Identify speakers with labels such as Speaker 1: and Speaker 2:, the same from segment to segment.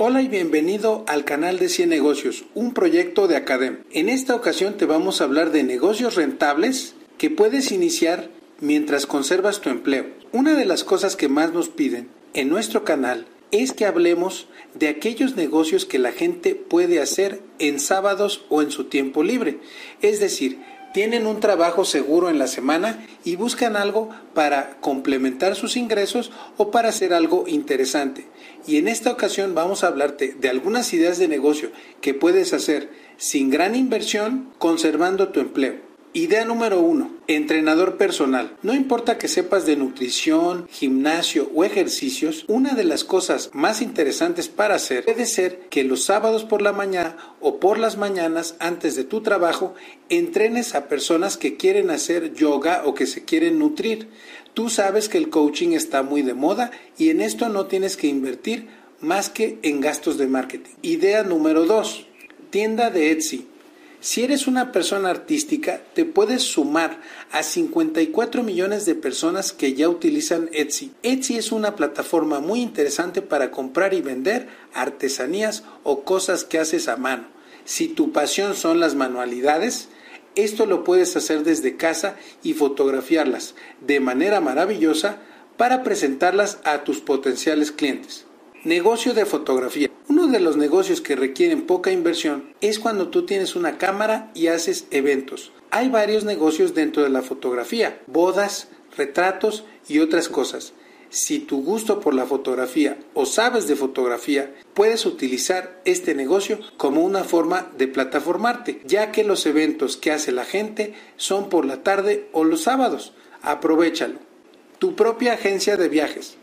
Speaker 1: Hola y bienvenido al canal de 100 negocios, un proyecto de Academ. En esta ocasión te vamos a hablar de negocios rentables que puedes iniciar mientras conservas tu empleo. Una de las cosas que más nos piden en nuestro canal es que hablemos de aquellos negocios que la gente puede hacer en sábados o en su tiempo libre. Es decir, tienen un trabajo seguro en la semana y buscan algo para complementar sus ingresos o para hacer algo interesante. Y en esta ocasión vamos a hablarte de algunas ideas de negocio que puedes hacer sin gran inversión conservando tu empleo. Idea número uno, entrenador personal. No importa que sepas de nutrición, gimnasio o ejercicios, una de las cosas más interesantes para hacer puede ser que los sábados por la mañana o por las mañanas antes de tu trabajo entrenes a personas que quieren hacer yoga o que se quieren nutrir. Tú sabes que el coaching está muy de moda y en esto no tienes que invertir más que en gastos de marketing. Idea número dos, tienda de Etsy. Si eres una persona artística, te puedes sumar a 54 millones de personas que ya utilizan Etsy. Etsy es una plataforma muy interesante para comprar y vender artesanías o cosas que haces a mano. Si tu pasión son las manualidades, esto lo puedes hacer desde casa y fotografiarlas de manera maravillosa para presentarlas a tus potenciales clientes. Negocio de fotografía. Uno de los negocios que requieren poca inversión es cuando tú tienes una cámara y haces eventos. Hay varios negocios dentro de la fotografía, bodas, retratos y otras cosas. Si tu gusto por la fotografía o sabes de fotografía, puedes utilizar este negocio como una forma de plataformarte, ya que los eventos que hace la gente son por la tarde o los sábados. Aprovechalo. Tu propia agencia de viajes.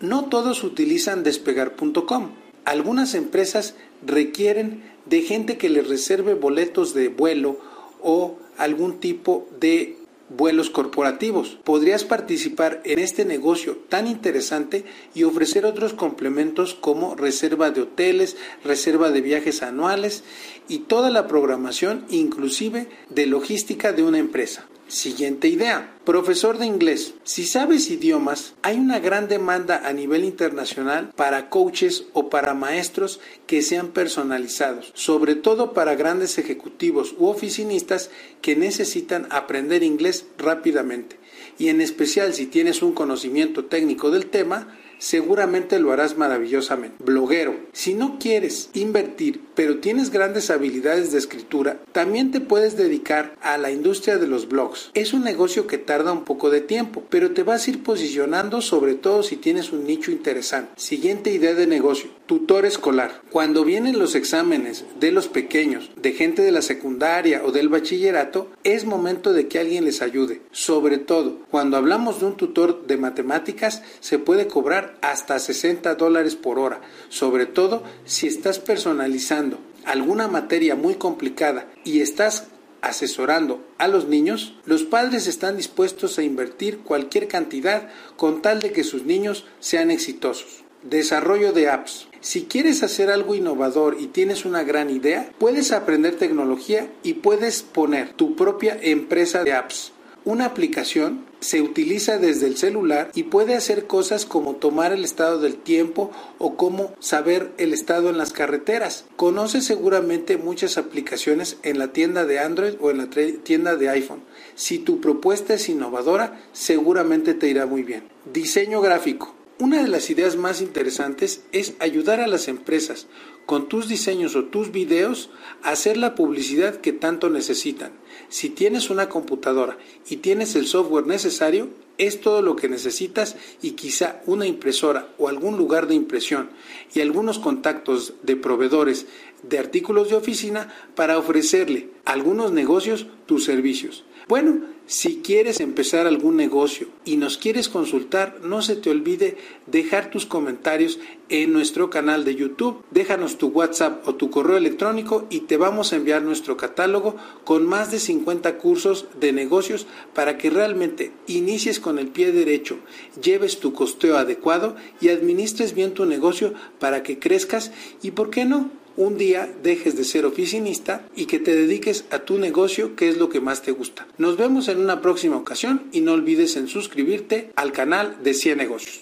Speaker 1: No todos utilizan despegar.com. Algunas empresas requieren de gente que les reserve boletos de vuelo o algún tipo de vuelos corporativos. Podrías participar en este negocio tan interesante y ofrecer otros complementos como reserva de hoteles, reserva de viajes anuales y toda la programación inclusive de logística de una empresa. Siguiente idea. Profesor de inglés. Si sabes idiomas, hay una gran demanda a nivel internacional para coaches o para maestros que sean personalizados, sobre todo para grandes ejecutivos u oficinistas que necesitan aprender inglés rápidamente. Y en especial si tienes un conocimiento técnico del tema, seguramente lo harás maravillosamente. Bloguero, si no quieres invertir, pero tienes grandes habilidades de escritura, también te puedes dedicar a la industria de los blogs. Es un negocio que tarda un poco de tiempo, pero te vas a ir posicionando sobre todo si tienes un nicho interesante. Siguiente idea de negocio, tutor escolar. Cuando vienen los exámenes de los pequeños, de gente de la secundaria o del bachillerato, es momento de que alguien les ayude. Sobre todo, cuando hablamos de un tutor de matemáticas, se puede cobrar hasta 60 dólares por hora, sobre todo si estás personalizando alguna materia muy complicada y estás asesorando a los niños, los padres están dispuestos a invertir cualquier cantidad con tal de que sus niños sean exitosos. Desarrollo de apps. Si quieres hacer algo innovador y tienes una gran idea, puedes aprender tecnología y puedes poner tu propia empresa de apps una aplicación se utiliza desde el celular y puede hacer cosas como tomar el estado del tiempo o como saber el estado en las carreteras. Conoce seguramente muchas aplicaciones en la tienda de Android o en la tienda de iPhone. Si tu propuesta es innovadora, seguramente te irá muy bien. Diseño gráfico. Una de las ideas más interesantes es ayudar a las empresas con tus diseños o tus videos a hacer la publicidad que tanto necesitan. Si tienes una computadora y tienes el software necesario, es todo lo que necesitas y quizá una impresora o algún lugar de impresión y algunos contactos de proveedores de artículos de oficina para ofrecerle a algunos negocios tus servicios. Bueno, si quieres empezar algún negocio y nos quieres consultar, no se te olvide dejar tus comentarios en nuestro canal de YouTube. Déjanos tu WhatsApp o tu correo electrónico y te vamos a enviar nuestro catálogo con más de 50 cursos de negocios para que realmente inicies con el pie derecho, lleves tu costeo adecuado y administres bien tu negocio para que crezcas y, ¿por qué no? un día dejes de ser oficinista y que te dediques a tu negocio, que es lo que más te gusta. Nos vemos en una próxima ocasión y no olvides en suscribirte al canal de 100 negocios.